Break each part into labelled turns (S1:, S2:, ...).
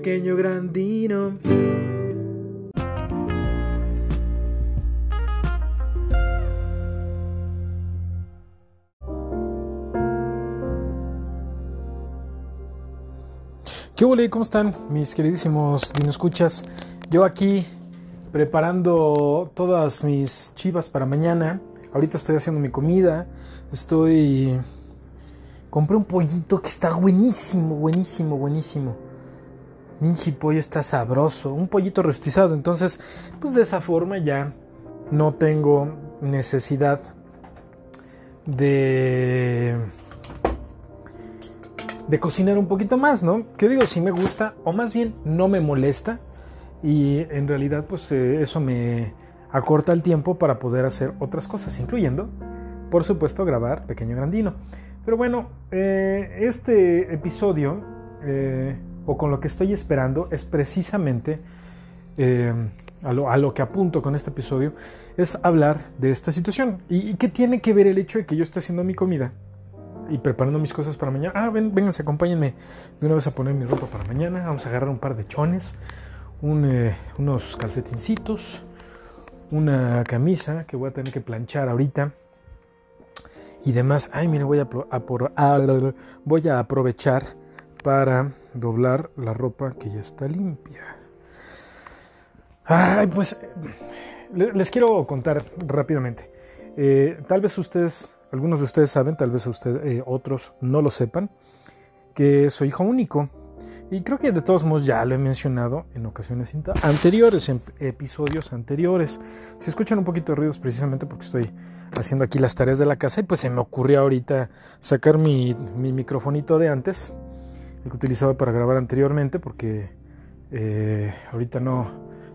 S1: pequeño grandino. ¿Qué hola? ¿Cómo están mis queridísimos escuchas? Yo aquí preparando todas mis chivas para mañana. Ahorita estoy haciendo mi comida. Estoy... Compré un pollito que está buenísimo, buenísimo, buenísimo. Ninchi pollo está sabroso. Un pollito rostizado. Entonces, pues de esa forma ya no tengo necesidad de de cocinar un poquito más, ¿no? Que digo, si me gusta, o más bien no me molesta, y en realidad pues eh, eso me acorta el tiempo para poder hacer otras cosas, incluyendo, por supuesto, grabar Pequeño Grandino. Pero bueno, eh, este episodio, eh, o con lo que estoy esperando, es precisamente a lo, a, lo, que apunto con este episodio, es hablar de esta situación. ¿Y, y qué tiene que ver el hecho de que yo esté haciendo mi comida? y preparando mis cosas para mañana. Ah, ven, vénganse, acompáñenme de una vez a poner mi ropa para mañana. Vamos a agarrar un par de chones, eh, unos calcetincitos, una camisa que voy a tener que planchar ahorita y demás. Ay, mire, voy a, voy a aprovechar para doblar la ropa que ya está limpia. Ay, pues les quiero contar rápidamente. Eh, tal vez ustedes algunos de ustedes saben, tal vez usted, eh, otros no lo sepan, que soy hijo único. Y creo que de todos modos ya lo he mencionado en ocasiones anteriores, en episodios anteriores. Si escuchan un poquito de ruidos precisamente porque estoy haciendo aquí las tareas de la casa y pues se me ocurrió ahorita sacar mi, mi microfonito de antes, el que utilizaba para grabar anteriormente porque eh, ahorita no,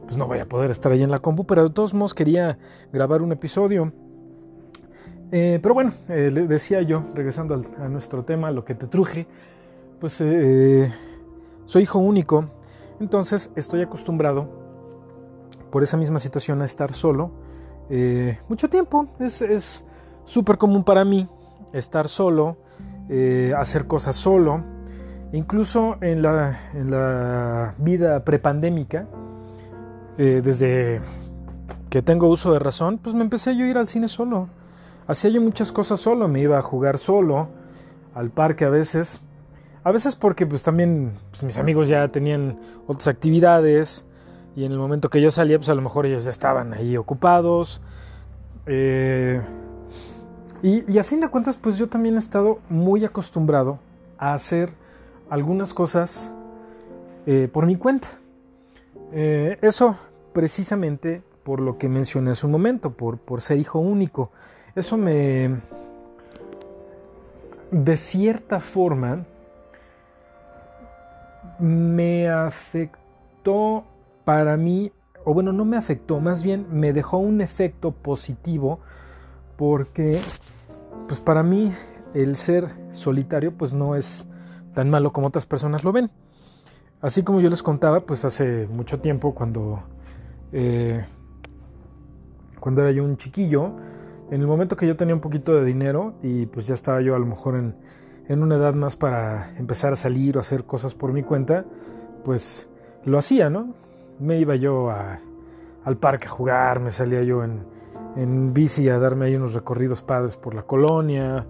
S1: pues no voy a poder estar ahí en la compu, pero de todos modos quería grabar un episodio eh, pero bueno, eh, decía yo, regresando a nuestro tema, lo que te truje, pues soy hijo único, entonces estoy acostumbrado por esa misma situación a estar solo mucho tiempo. Es súper común para mí estar solo, hacer cosas solo, incluso en la, en la vida prepandémica, desde que tengo uso de razón, pues me empecé yo a ir al cine solo Hacía yo muchas cosas solo, me iba a jugar solo, al parque a veces. A veces porque pues también pues, mis amigos ya tenían otras actividades y en el momento que yo salía pues a lo mejor ellos ya estaban ahí ocupados. Eh, y, a fin de cuentas pues yo también he estado muy acostumbrado a hacer algunas cosas eh, por mi cuenta. Eh, eso precisamente por lo que mencioné hace un momento, por, por ser hijo único. Eso me, de cierta forma, me afectó para mí, o bueno, no me afectó, más bien me dejó un efecto positivo porque, pues para mí, el ser solitario, pues no es tan malo como otras personas lo ven. Así como yo les contaba, pues hace mucho tiempo, cuando, eh, cuando era yo un chiquillo, en el momento que yo tenía un poquito de dinero y pues ya estaba yo a lo mejor en, en una edad más para empezar a salir o hacer cosas por mi cuenta, pues lo hacía, ¿no? Me iba yo al parque a jugar, me salía yo en, en, bici a darme ahí unos recorridos padres por la colonia,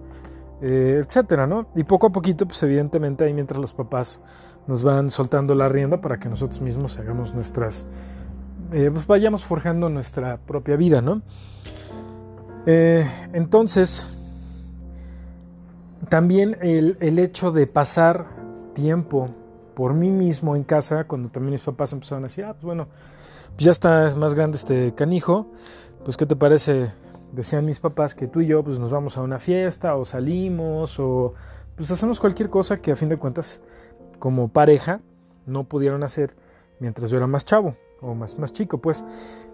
S1: eh, etcétera, ¿no? Y poco a poquito, pues evidentemente ahí mientras los papás nos van soltando la rienda para que nosotros mismos hagamos nuestras, eh, pues vayamos forjando nuestra propia vida, ¿no? Eh, entonces, también el, hecho de pasar tiempo por mí mismo en casa, cuando también mis papás empezaron a decir, ah, pues bueno, pues ya está más grande este canijo, pues qué te parece, decían mis papás, que tú y yo pues nos vamos a una fiesta o salimos o pues hacemos cualquier cosa que a fin de cuentas como pareja no pudieron hacer mientras yo era más chavo o más, más chico, pues.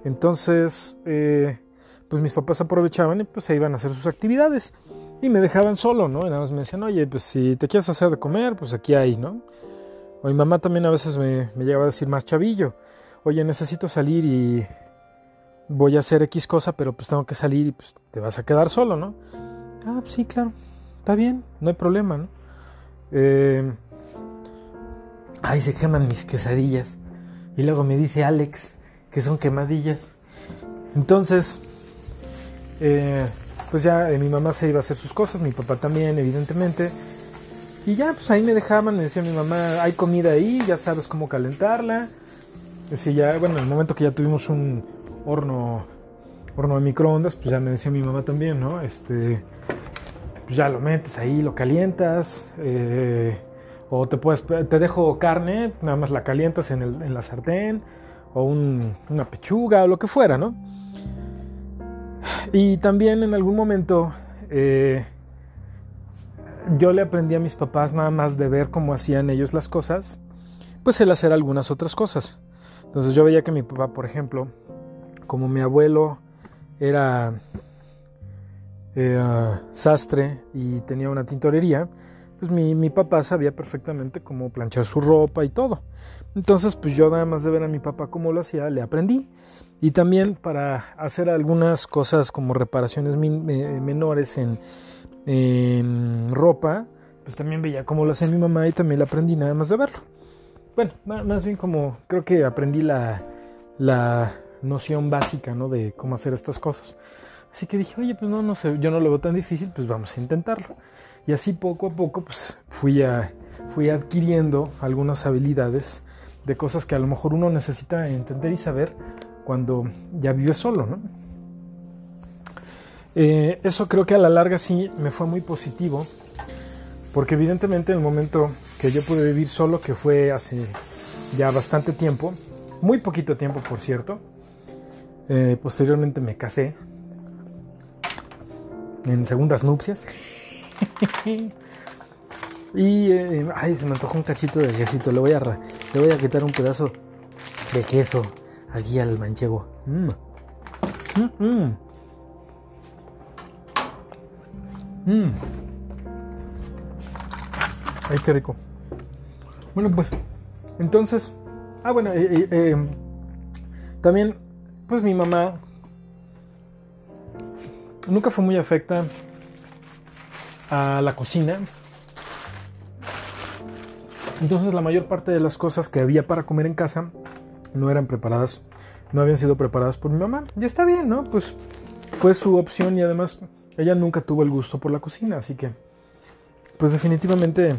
S1: Entonces, eh, pues mis papás aprovechaban y pues se iban a hacer sus actividades y me dejaban solo, ¿no? Y nada más me decían, oye, pues si te quieres hacer de comer, pues aquí hay, ¿no? O mi mamá también a veces me, me llegaba a decir más chavillo, oye, necesito salir y voy a hacer X cosa, pero pues tengo que salir y pues te vas a quedar solo, ¿no? Ah, pues sí, claro, está bien, no hay problema, ¿no? Eh, ay, se queman mis quesadillas. Y luego me dice Alex que son quemadillas. Entonces, eh, pues ya eh, mi mamá se iba a hacer sus cosas, mi papá también, evidentemente. Y ya, pues ahí me dejaban, me decía mi mamá, hay comida ahí, ya sabes cómo calentarla. Así ya, bueno, en el momento que ya tuvimos un horno, horno de microondas, pues ya me decía mi mamá también, ¿no? Este, pues ya lo metes ahí, lo calientas. Eh, o te puedes, te dejo carne, nada más la calientas en, la sartén, o una pechuga, o lo que fuera, ¿no? Y también en algún momento eh, yo le aprendí a mis papás nada más de ver cómo hacían ellos las cosas, pues el hacer algunas otras cosas. Entonces yo veía que mi papá, por ejemplo, como mi abuelo era eh, sastre y tenía una tintorería, pues mi, papá sabía perfectamente cómo planchar su ropa y todo. Entonces, pues yo nada más de ver a mi papá cómo lo hacía, le aprendí. Y también para hacer algunas cosas como reparaciones menores en, ropa, pues también veía cómo lo hacía mi mamá y también le aprendí nada más de verlo. Bueno, más bien como creo que aprendí la, la noción básica, ¿no? De cómo hacer estas cosas. Así que dije, oye, pues no, no sé, yo no lo veo tan difícil, pues vamos a intentarlo. Y así poco a poco pues fui, fui adquiriendo algunas habilidades de cosas que a lo mejor uno necesita entender y saber cuando ya vive solo, ¿no? Eh, eso creo que a la larga sí me fue muy positivo, porque evidentemente en el momento que yo pude vivir solo, que fue hace ya bastante tiempo, muy poquito tiempo por cierto, eh, posteriormente me casé en segundas nupcias. y eh, ay, se me antojó un cachito de quesito. Le voy a le voy a quitar un pedazo de queso aquí al manchego. Mm. Mm, mm. Ay, qué rico. Bueno, pues entonces, ah, bueno, eh, también, pues mi mamá nunca fue muy afecta a la cocina. Entonces la mayor parte de las cosas que había para comer en casa no eran preparadas, no habían sido preparadas por mi mamá. Y está bien, ¿no? Pues fue su opción y además ella nunca tuvo el gusto por la cocina, así que pues definitivamente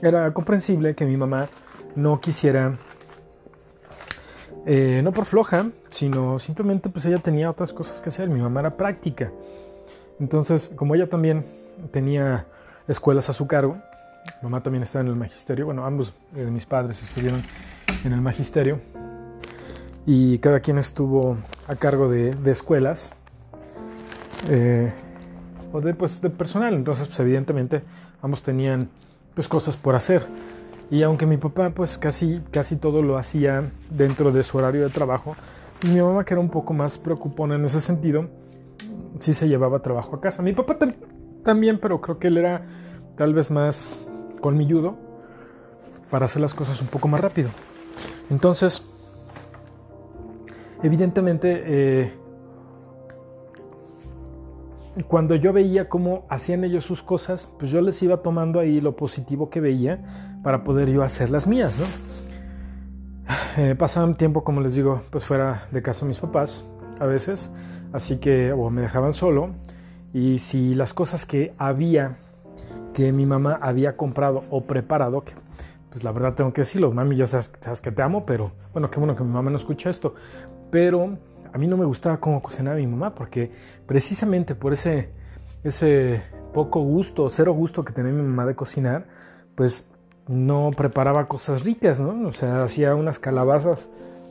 S1: era comprensible que mi mamá no quisiera, eh, no por floja, sino simplemente pues ella tenía otras cosas que hacer, mi mamá era práctica. Entonces, como ella también tenía escuelas a su cargo. Mamá también estaba en el magisterio. Bueno, ambos de mis padres estuvieron en el magisterio. Y cada quien estuvo a cargo de, escuelas. Eh, o de, pues, de personal. Entonces, pues evidentemente ambos tenían pues cosas por hacer. Y aunque mi papá pues casi, casi todo lo hacía dentro de su horario de trabajo, mi mamá que era un poco más preocupona en ese sentido, sí se llevaba trabajo a casa. Mi papá también, pero creo que él era tal vez más colmilludo para hacer las cosas un poco más rápido. Entonces, evidentemente, eh, cuando yo veía cómo hacían ellos sus cosas, pues yo les iba tomando ahí lo positivo que veía para poder yo hacer las mías, ¿no? Eh, pasaban tiempo, como les digo, pues fuera de casa mis papás, a veces, así que o me dejaban solo, y si las cosas que había, que mi mamá había comprado o preparado, que pues la verdad tengo que decirlo, mami, ya sabes, que te amo, pero bueno, qué bueno que mi mamá no escucha esto, pero a mí no me gustaba cómo cocinaba mi mamá, porque precisamente por ese, ese poco gusto, cero gusto que tenía mi mamá de cocinar, pues no preparaba cosas ricas, ¿no? O sea, hacía unas calabazas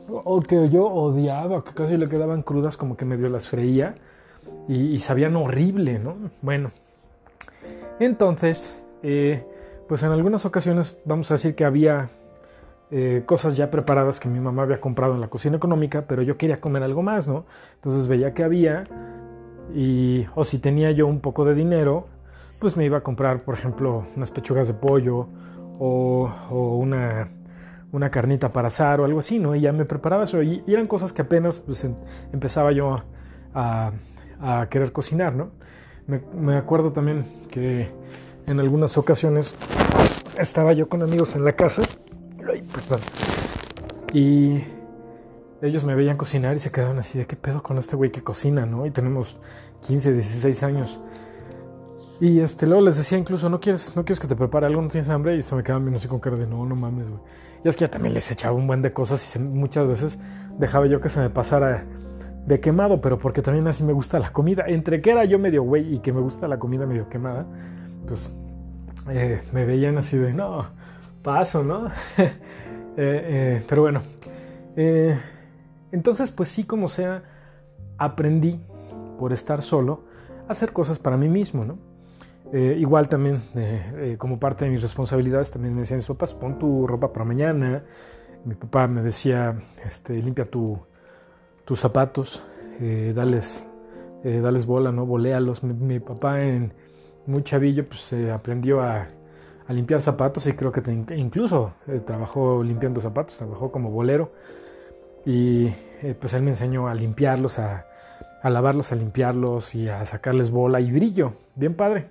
S1: o que yo odiaba, que casi le quedaban crudas, como que medio las freía y, sabían horrible, ¿no? Bueno, entonces, eh, pues en algunas ocasiones vamos a decir que había eh, cosas ya preparadas que mi mamá había comprado en la cocina económica, pero yo quería comer algo más, ¿no? Entonces veía que había y o si tenía yo un poco de dinero, pues me iba a comprar, por ejemplo, unas pechugas de pollo o, una, una, carnita para asar o algo así, ¿no? Y ya me preparaba eso y, eran cosas que apenas pues empezaba yo a a querer cocinar, ¿no? Me, acuerdo también que en algunas ocasiones estaba yo con amigos en la casa? Y ellos me veían cocinar y se quedaban así de qué pedo con este güey que cocina, ¿no? Y tenemos 15, 16 años. Y este, luego les decía incluso, ¿no quieres, no quieres que te prepare algo? ¿No tienes hambre? Y se me quedaban viendo así con cara de, no, no mames, güey. Y es que ya también les echaba un buen de cosas y muchas veces dejaba yo que se me pasara de quemado, pero porque también así me gusta la comida. Entre que era yo medio güey y que me gusta la comida medio quemada, pues eh, me veían así de, no, paso, ¿no? Eh, eh, pero bueno, entonces pues sí, como sea, aprendí por estar solo a hacer cosas para mí mismo, ¿no? Igual también, como parte de mis responsabilidades, también me decían mis papás, pon tu ropa para mañana. Mi papá me decía, este, limpia tu, tus zapatos, eh, dales, eh, dales bola, ¿no? Voléalos. Mi, papá en muy chavillo pues aprendió a, limpiar zapatos y creo que incluso eh, trabajó limpiando zapatos, trabajó como bolero y pues él me enseñó a limpiarlos, a, lavarlos, a limpiarlos y a sacarles bola y brillo, bien padre.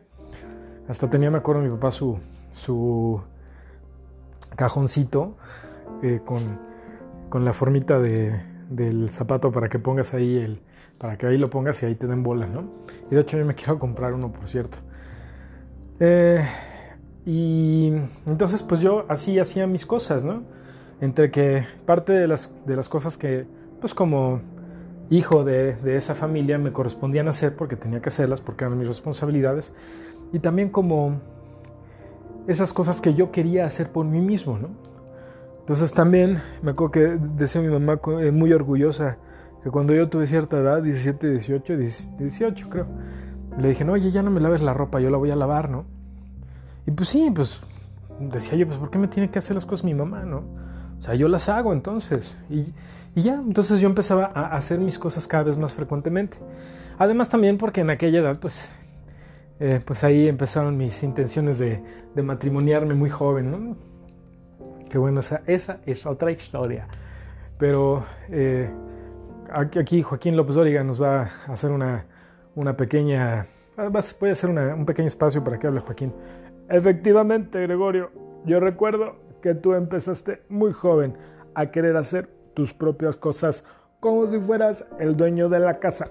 S1: Hasta tenía, me acuerdo, mi papá su, su cajoncito con, con la formita de, del zapato para que pongas ahí el, para que ahí lo pongas y ahí te den bolas, ¿no? Y de hecho yo me quiero comprar uno, por cierto. Eh, y entonces pues yo así hacía mis cosas, ¿no? Entre que parte de las, de las cosas que pues como hijo de, de esa familia me correspondían hacer porque tenía que hacerlas, porque eran mis responsabilidades, y también como esas cosas que yo quería hacer por mí mismo, ¿no? Entonces también me acuerdo que decía mi mamá eh, muy orgullosa que cuando yo tuve cierta edad, 17, 18, 18 creo, le dije, no, oye, ya no me laves la ropa, yo la voy a lavar, ¿no? Y pues sí, pues decía yo, pues ¿por qué me tiene que hacer las cosas mi mamá, ¿no? O sea, yo las hago entonces. Y, y ya, entonces yo empezaba a hacer mis cosas cada vez más frecuentemente. Además también porque en aquella edad, pues, eh, pues ahí empezaron mis intenciones de, matrimoniarme muy joven. Que bueno, esa, es otra historia. Pero eh, aquí Joaquín López Dóriga nos va a hacer una, una pequeña... Voy a hacer un pequeño espacio para que hable Joaquín. Efectivamente, Gregorio, yo recuerdo que tú empezaste muy joven a querer hacer tus propias cosas como si fueras el dueño de la casa.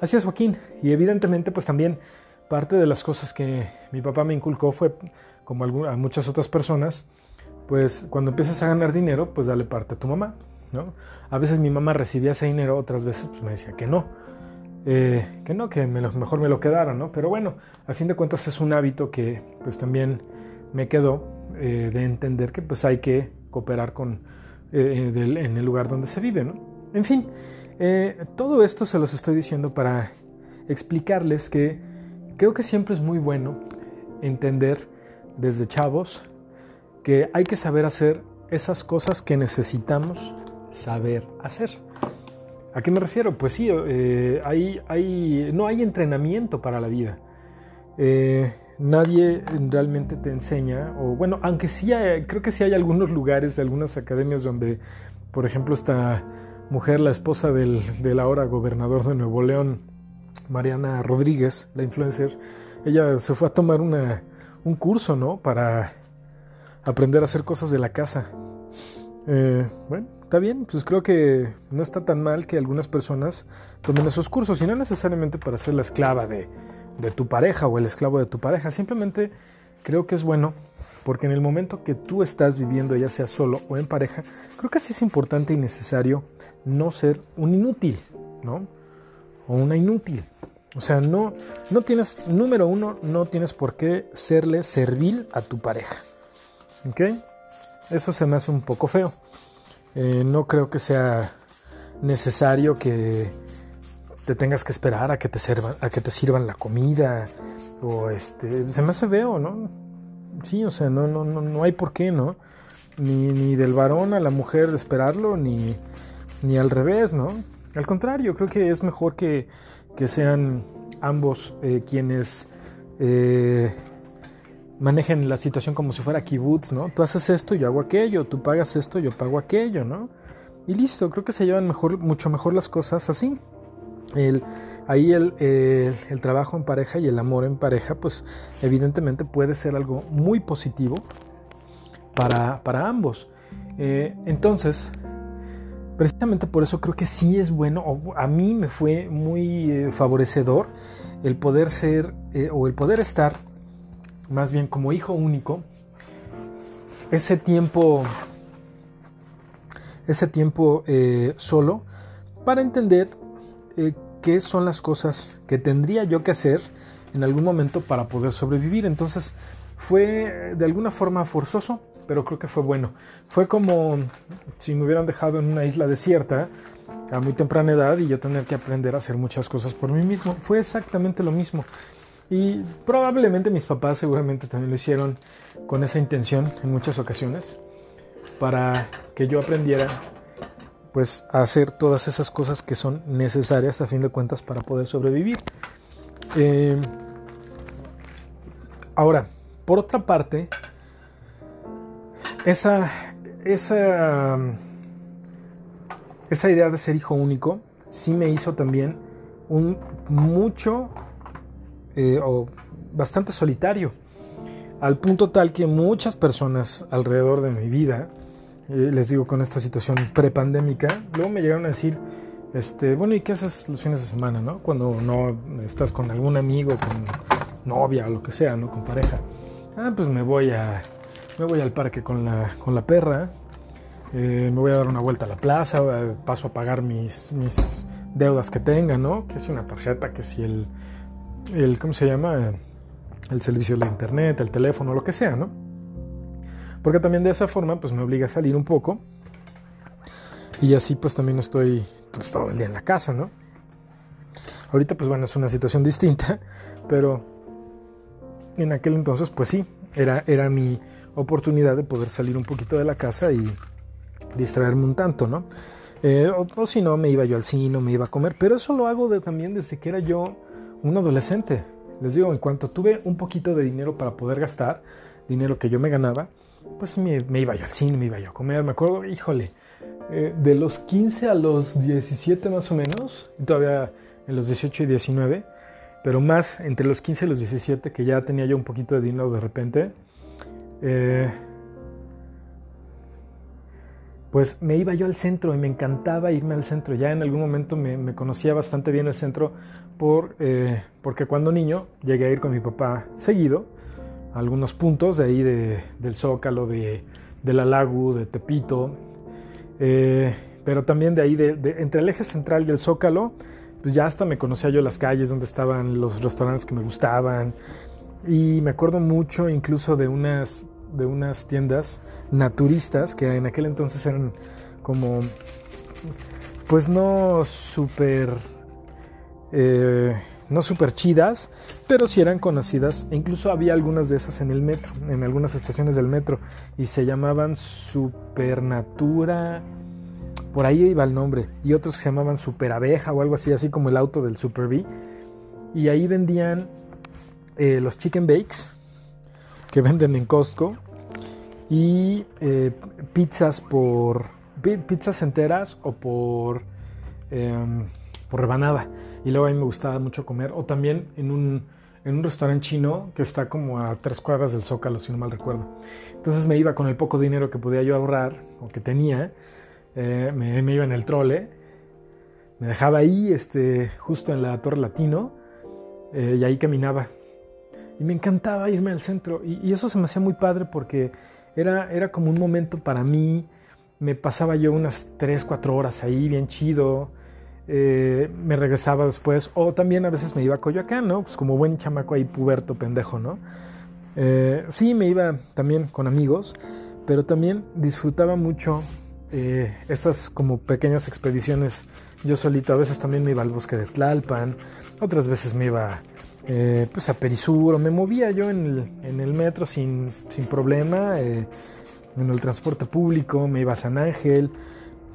S1: Así es, Joaquín. Y evidentemente, pues también parte de las cosas que mi papá me inculcó fue, como a muchas otras personas, pues cuando empiezas a ganar dinero, pues dale parte a tu mamá, ¿no? A veces mi mamá recibía ese dinero, otras veces pues me decía que no, eh, que no, que mejor me lo quedara, ¿no? Pero bueno, a fin de cuentas es un hábito que pues también me quedó eh, de entender que pues hay que cooperar con, eh, en el lugar donde se vive, ¿no? En fin, todo esto se los estoy diciendo para explicarles que creo que siempre es muy bueno entender desde chavos que hay que saber hacer esas cosas que necesitamos saber hacer. ¿A qué me refiero? Pues sí, eh, hay, no hay entrenamiento para la vida. Eh, nadie realmente te enseña, o bueno, aunque sí creo que sí hay algunos lugares, algunas academias donde, por ejemplo, esta mujer, la esposa del, del ahora gobernador de Nuevo León, Mariana Rodríguez, la influencer, ella se fue a tomar una, un curso, ¿no? Para aprender a hacer cosas de la casa. Eh, bueno, está bien, pues creo que no está tan mal que algunas personas tomen esos cursos, y no necesariamente para ser la esclava de, de tu pareja o el esclavo de tu pareja, simplemente creo que es bueno porque en el momento que tú estás viviendo, ya sea solo o en pareja, creo que sí es importante y necesario no ser un inútil, ¿no? Una inútil. O sea, no, no tienes, número uno, no tienes por qué serle servil a tu pareja. ¿Ok? Eso se me hace un poco feo. Eh, no creo que sea necesario que te tengas que esperar a que te sirvan, a que te sirvan la comida. O este. Se me hace feo, ¿no? Sí, o sea, no, no, no, no hay por qué, ¿no? Ni, ni del varón a la mujer de esperarlo, ni, ni al revés, ¿no? Al contrario, creo que es mejor que, que sean ambos eh, quienes eh, manejen la situación como si fuera kibutz, ¿no? Tú haces esto, yo hago aquello, tú pagas esto, yo pago aquello, ¿no? Y listo, creo que se llevan mejor, mucho mejor las cosas así. Ahí el, el, trabajo en pareja y el amor en pareja, pues evidentemente puede ser algo muy positivo para, para ambos. Eh, entonces, precisamente por eso creo que sí es bueno, a mí me fue muy eh, favorecedor el poder ser eh, o el poder estar más bien como hijo único ese tiempo ese tiempo solo para entender qué son las cosas que tendría yo que hacer en algún momento para poder sobrevivir. Entonces fue de alguna forma forzoso, pero creo que fue bueno. Fue como si me hubieran dejado en una isla desierta a muy temprana edad y yo tener que aprender a hacer muchas cosas por mí mismo. Fue exactamente lo mismo. Y probablemente mis papás seguramente también lo hicieron con esa intención en muchas ocasiones para que yo aprendiera pues a hacer todas esas cosas que son necesarias a fin de cuentas para poder sobrevivir. Eh, ahora, por otra parte, esa, esa, esa idea de ser hijo único sí me hizo también un mucho eh, o bastante solitario, al punto tal que muchas personas alrededor de mi vida, eh, les digo con esta situación prepandémica, luego me llegaron a decir, este, bueno, ¿y qué haces los fines de semana, no? Cuando no estás con algún amigo, con novia o lo que sea, ¿no? Con pareja. Ah, pues me voy a me voy al parque con la, con la perra, eh, me voy a dar una vuelta a la plaza, eh, paso a pagar mis, mis deudas que tenga, ¿no? Que si una tarjeta, que si el, el ¿cómo se llama? El servicio de internet, el teléfono, lo que sea, ¿no? Porque también de esa forma, pues me obliga a salir un poco. Y así pues también estoy pues, todo el día en la casa, ¿no? Ahorita pues bueno, es una situación distinta, pero en aquel entonces pues sí, era, era mi, oportunidad de poder salir un poquito de la casa y distraerme un tanto, ¿no? Eh, o, si no, me iba yo al cine, me iba a comer, pero eso lo hago también desde que era yo un adolescente. Les digo, en cuanto tuve un poquito de dinero para poder gastar, dinero que yo me ganaba, pues me, iba yo al cine, me iba yo a comer. Me acuerdo, híjole, eh, de los 15 a los 17 más o menos, todavía en los 18 y 19, pero más entre los 15 y los 17, que ya tenía yo un poquito de dinero de repente, eh, pues me iba yo al centro y me encantaba irme al centro. Ya en algún momento me, conocía bastante bien el centro por, eh, porque cuando niño llegué a ir con mi papá seguido a algunos puntos de ahí del Zócalo, de, la Lagu, de Tepito, eh, pero también de ahí, de, entre el eje central y el Zócalo, pues ya hasta me conocía yo las calles donde estaban los restaurantes que me gustaban. Y me acuerdo mucho incluso de unas de unas tiendas naturistas que en aquel entonces eran como, pues no súper, eh, no súper chidas, pero sí eran conocidas. Incluso había algunas de esas en el metro, en algunas estaciones del metro, y se llamaban Supernatura. Por ahí iba el nombre. Y otros se llamaban Super Abeja o algo así, así como el auto del Super B. Y ahí vendían eh, los chicken bakes, que venden en Costco y eh, pizzas por pizzas enteras o por em, por rebanada. Y luego a mí me gustaba mucho comer o también en un en un restaurante chino que está como a tres cuadras del Zócalo si no mal recuerdo. Entonces me iba con el poco dinero que podía yo ahorrar o que tenía eh, me, iba en el trole me dejaba ahí este justo en la Torre Latino eh, y ahí caminaba y me encantaba irme al centro. Y, eso se me hacía muy padre porque era, era como un momento para mí. Me pasaba yo unas 3, 4 horas ahí, bien chido. Eh, me regresaba después. O también a veces me iba a Coyoacán, ¿no? Pues como buen chamaco ahí, puberto, pendejo, ¿no? Eh, sí, me iba también con amigos, pero también disfrutaba mucho eh, estas como pequeñas expediciones yo solito. A veces también me iba al bosque de Tlalpan, otras veces me iba eh, pues a Perisur, me movía yo en el, metro sin, problema, eh, en el transporte público, me iba a San Ángel,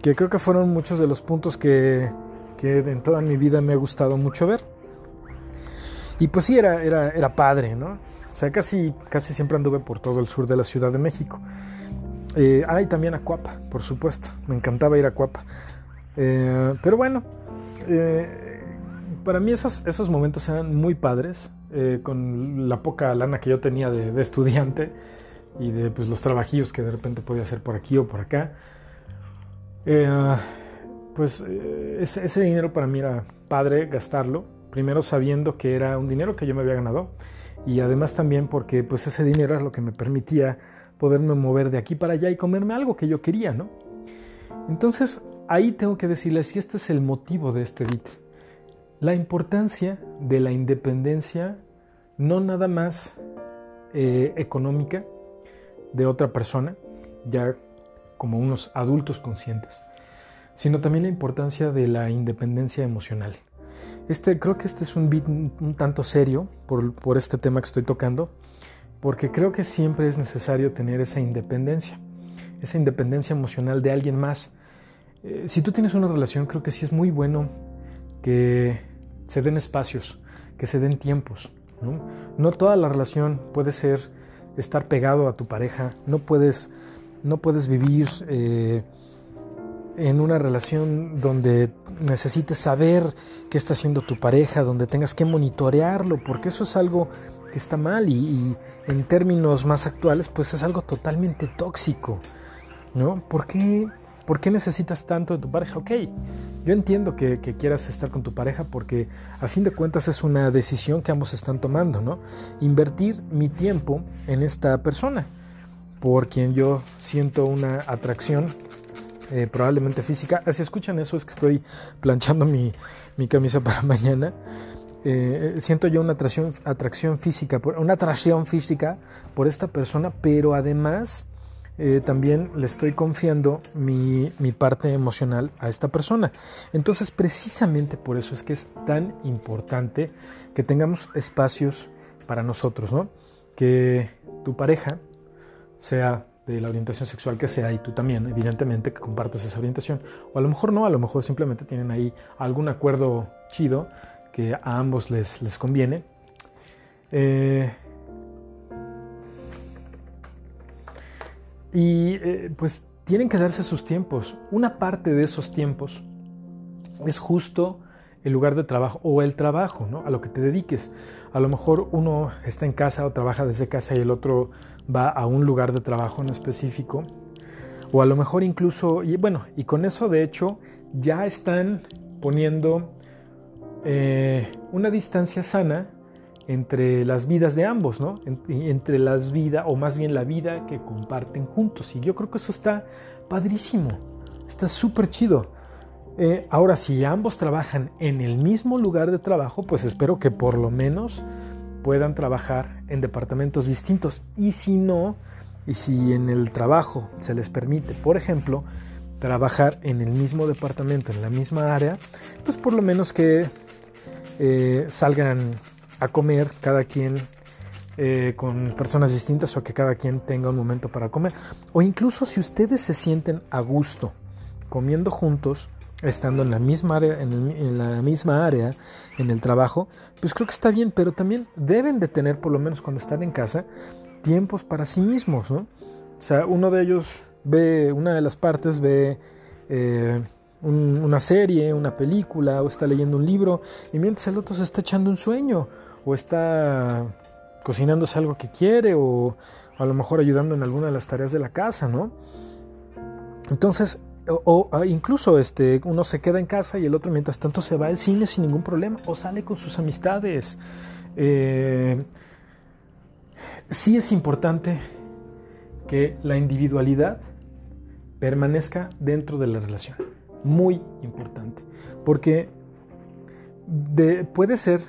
S1: que creo que fueron muchos de los puntos que, en toda mi vida me ha gustado mucho ver. Y pues sí, era, era, era padre, ¿no? O sea, casi, casi siempre anduve por todo el sur de la Ciudad de México. Eh, ah, y también a Cuapa, por supuesto. Me encantaba ir a Cuapa. Eh, pero bueno, para mí esos, esos momentos eran muy padres, eh, con la poca lana que yo tenía de, estudiante. y de pues, los trabajillos que de repente podía hacer por aquí o por acá. Eh, pues eh, ese, dinero para mí era padre gastarlo, primero sabiendo que era un dinero que yo me había ganado y además también porque pues ese dinero es lo que me permitía poderme mover de aquí para allá y comerme algo que yo quería, ¿no? Entonces ahí tengo que decirles, y este es el motivo de este edit, la importancia de la independencia no nada más eh, económica de otra persona, ya como unos adultos conscientes, sino también la importancia de la independencia emocional. Este, creo que este es un bit un, tanto serio por, por este tema que estoy tocando, porque creo que siempre es necesario tener esa independencia, esa independencia emocional de alguien más. Eh, si tú tienes una relación, creo que sí es muy bueno que se den espacios, que se den tiempos. No, toda la relación puede ser estar pegado a tu pareja, no puedes, no puedes vivir eh, en una relación donde necesites saber qué está haciendo tu pareja, donde tengas que monitorearlo, porque eso es algo que está mal y, en términos más actuales pues es algo totalmente tóxico, ¿no? ¿Por qué, ¿Por qué necesitas tanto de tu pareja? Ok, yo entiendo que, quieras estar con tu pareja porque a fin de cuentas es una decisión que ambos están tomando, ¿no? Invertir mi tiempo en esta persona por quien yo siento una atracción eh, probablemente física. Si escuchan eso es que estoy planchando mi, mi camisa para mañana. Eh, siento yo una atracción, atracción física, una atracción física por esta persona, pero además eh, también le estoy confiando mi, mi, parte emocional a esta persona. Entonces, precisamente por eso es que es tan importante que tengamos espacios para nosotros, ¿no? Que tu pareja sea de la orientación sexual que sea y tú también, evidentemente, que compartas esa orientación. O a lo mejor no, a lo mejor simplemente tienen ahí algún acuerdo chido que a ambos les, les conviene. Eh, y eh, pues tienen que darse sus tiempos. Una parte de esos tiempos es justo el lugar de trabajo o el trabajo, ¿no? A lo que te dediques. A lo mejor uno está en casa o trabaja desde casa y el otro va a un lugar de trabajo en específico. O a lo mejor incluso, y bueno, y con eso de hecho ya están poniendo eh, una distancia sana entre las vidas de ambos, ¿no? entre las vidas, o más bien la vida que comparten juntos. Y yo creo que eso está padrísimo, está súper chido. Eh, ahora, si ambos trabajan en el mismo lugar de trabajo, pues espero que por lo menos puedan trabajar en departamentos distintos. Y si no, y si en el trabajo se les permite, por ejemplo, trabajar en el mismo departamento, en la misma área, pues por lo menos que eh, salgan a comer cada quien eh, con personas distintas o que cada quien tenga un momento para comer. O incluso si ustedes se sienten a gusto comiendo juntos, estando en la misma área, en, la misma área, en el trabajo, pues creo que está bien, pero también deben de tener, por lo menos cuando están en casa, tiempos para sí mismos, ¿no? O sea, uno de ellos ve, una de las partes ve eh, una serie, una película, o está leyendo un libro, y mientras el otro se está echando un sueño, o está cocinándose algo que quiere, o a lo mejor ayudando en alguna de las tareas de la casa, ¿no? Entonces, o, incluso este, uno se queda en casa y el otro mientras tanto se va al cine sin ningún problema, o sale con sus amistades. Eh, sí es importante que la individualidad permanezca dentro de la relación muy importante. Porque puede ser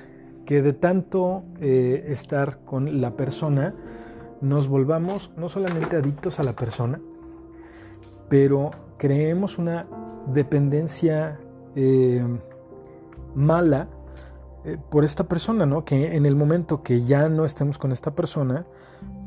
S1: que de tanto eh, estar con la persona nos volvamos no solamente adictos a la persona, pero creemos una dependencia eh, mala eh, por esta persona, ¿no? Que en el momento que ya no estemos con esta persona,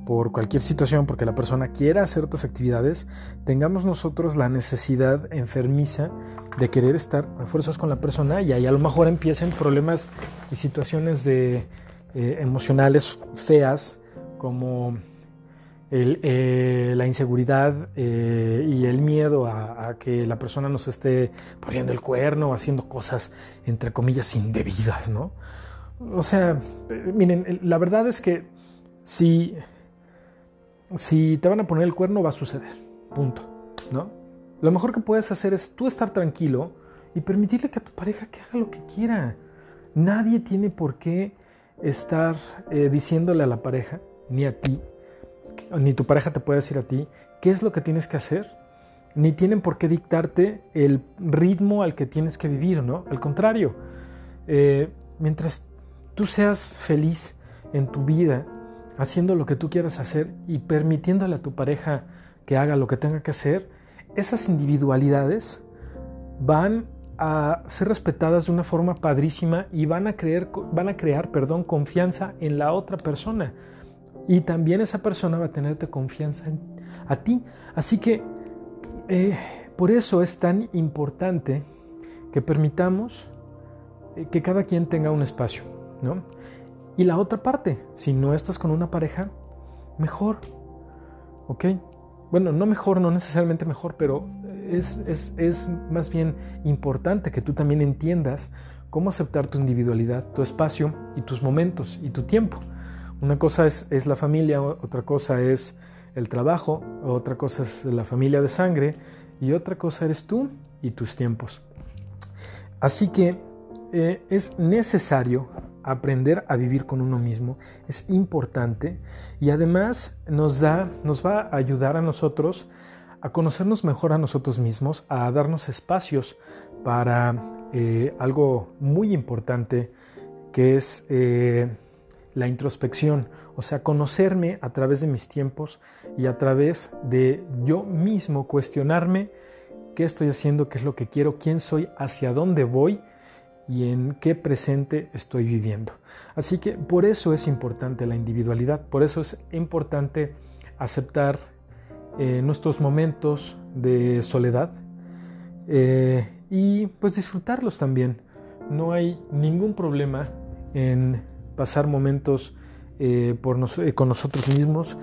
S1: por cualquier situación, porque la persona quiera hacer otras actividades, tengamos nosotros la necesidad enfermiza de querer estar a fuerzas con la persona y ahí a lo mejor empiecen problemas y situaciones de, eh, emocionales feas como eh, la inseguridad eh, y el miedo a, que la persona nos esté poniendo el cuerno o haciendo cosas entre comillas indebidas, ¿no? O sea, miren, la verdad es que si si te van a poner el cuerno va a suceder, punto, ¿no? Lo mejor que puedes hacer es tú estar tranquilo y permitirle que a tu pareja que haga lo que quiera. Nadie tiene por qué estar eh, diciéndole a la pareja, ni a ti, ni tu pareja te puede decir a ti, qué es lo que tienes que hacer, ni tienen por qué dictarte el ritmo al que tienes que vivir, ¿no? Al contrario, eh, mientras tú seas feliz en tu vida, haciendo lo que tú quieras hacer y permitiéndole a tu pareja que haga lo que tenga que hacer, esas individualidades van a ser respetadas de una forma padrísima y van a, creer, van a crear perdón, confianza en la otra persona. Y también esa persona va a tenerte confianza en, a ti. Así que eh, por eso es tan importante que permitamos eh, que cada quien tenga un espacio. ¿no? Y la otra parte, si no estás con una pareja, mejor. ¿Ok? Bueno, no mejor, no necesariamente mejor, pero es, más bien importante que tú también entiendas cómo aceptar tu individualidad, tu espacio y tus momentos y tu tiempo. Una cosa es, es, la familia, otra cosa es el trabajo, otra cosa es la familia de sangre y otra cosa eres tú y tus tiempos. Así que eh, es necesario aprender a vivir con uno mismo, es importante y además nos, da, nos va a ayudar a nosotros a conocernos mejor a nosotros mismos, a darnos espacios para eh, algo muy importante que es eh, la introspección, o sea, conocerme a través de mis tiempos y a través de yo mismo cuestionarme qué estoy haciendo, qué es lo que quiero, quién soy, hacia dónde voy y en qué presente estoy viviendo. Así que por eso es importante la individualidad, por eso es importante aceptar eh, nuestros momentos de soledad eh, y pues disfrutarlos también. No hay ningún problema en pasar momentos eh, con nosotros mismos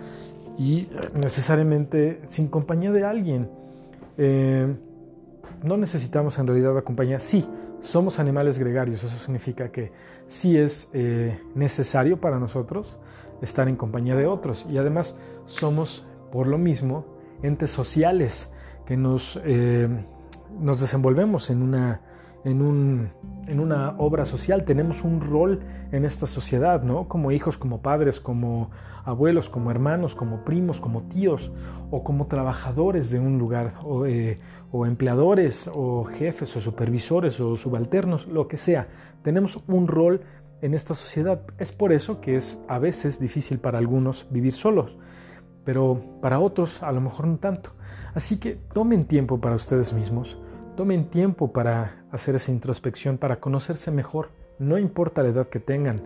S1: y necesariamente sin compañía de alguien. no necesitamos en realidad la compañía. Sí, somos animales gregarios. Eso significa que sí es necesario para nosotros estar en compañía de otros. Y además somos por lo mismo, entes sociales que nos, eh, nos desenvolvemos en una, en, un, en una obra social, tenemos un rol en esta sociedad, ¿no? Como hijos, como padres, como abuelos, como hermanos, como primos, como tíos, o como trabajadores de un lugar, o, eh, o empleadores, o jefes, o supervisores, o subalternos, lo que sea. Tenemos un rol en esta sociedad. Es por eso que es a veces difícil para algunos vivir solos pero para otros a lo mejor no tanto. Así que tomen tiempo para ustedes mismos, tomen tiempo para hacer esa introspección, para conocerse mejor, no importa la edad que tengan,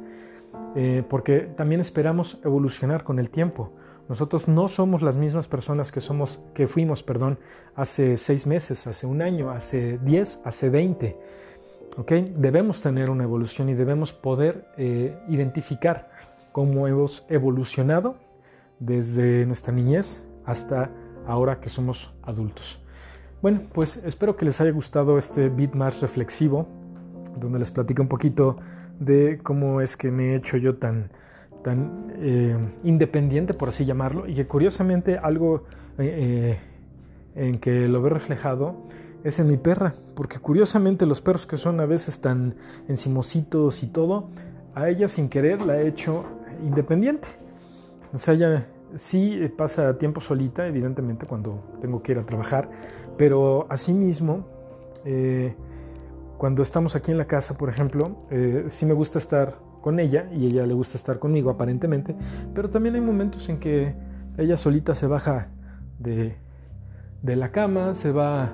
S1: eh, porque también esperamos evolucionar con el tiempo. Nosotros no somos las mismas personas que somos, que fuimos, perdón, hace seis meses, hace un año, hace diez, hace veinte. ¿okay? Debemos tener una evolución y debemos poder eh, identificar cómo hemos evolucionado desde nuestra niñez hasta ahora que somos adultos. Bueno, pues espero que les haya gustado este beat más reflexivo, donde les platico un poquito de cómo es que me he hecho yo tan, tan eh, independiente, por así llamarlo, y que curiosamente algo eh, eh, en que lo veo reflejado es en mi perra, porque curiosamente los perros que son a veces tan encimositos y todo, a ella sin querer la he hecho independiente. O sea, ella sí pasa tiempo solita, evidentemente, cuando tengo que ir a trabajar, pero asimismo, eh, cuando estamos aquí en la casa, por ejemplo, sí me gusta estar con ella y ella le gusta estar conmigo aparentemente, pero también hay momentos en que ella solita se baja de, la cama, se va,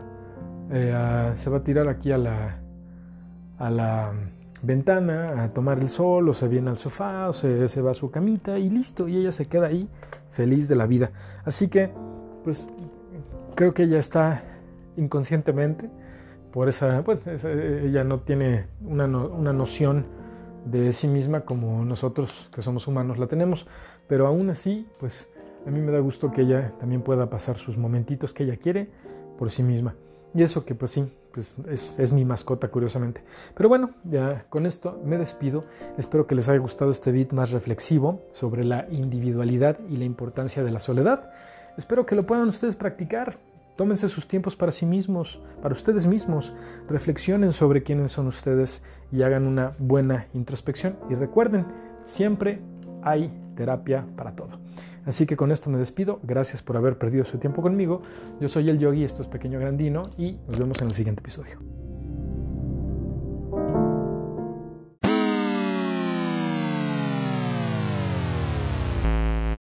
S1: eh, se va a tirar aquí a la, a la ventana a tomar el sol o se viene al sofá o se, se va a su camita y listo y ella se queda ahí feliz de la vida. Así que, pues, creo que ella está inconscientemente, por esa, pues, ella no tiene una, una noción de sí misma como nosotros que somos humanos la tenemos, pero aún así, pues, a mí me da gusto que ella también pueda pasar sus momentitos que ella quiere por sí misma. Y eso que pues sí, pues es, es, mi mascota curiosamente. Pero bueno, ya con esto me despido. Espero que les haya gustado este beat más reflexivo sobre la individualidad y la importancia de la soledad. Espero que lo puedan ustedes practicar. Tómense sus tiempos para sí mismos, para ustedes mismos. Reflexionen sobre quiénes son ustedes y hagan una buena introspección. Y recuerden, siempre hay terapia para todo. Así que con esto me despido. Gracias por haber perdido su tiempo conmigo. Yo soy el Yogi, esto es Pequeño Grandino y nos vemos en el siguiente episodio.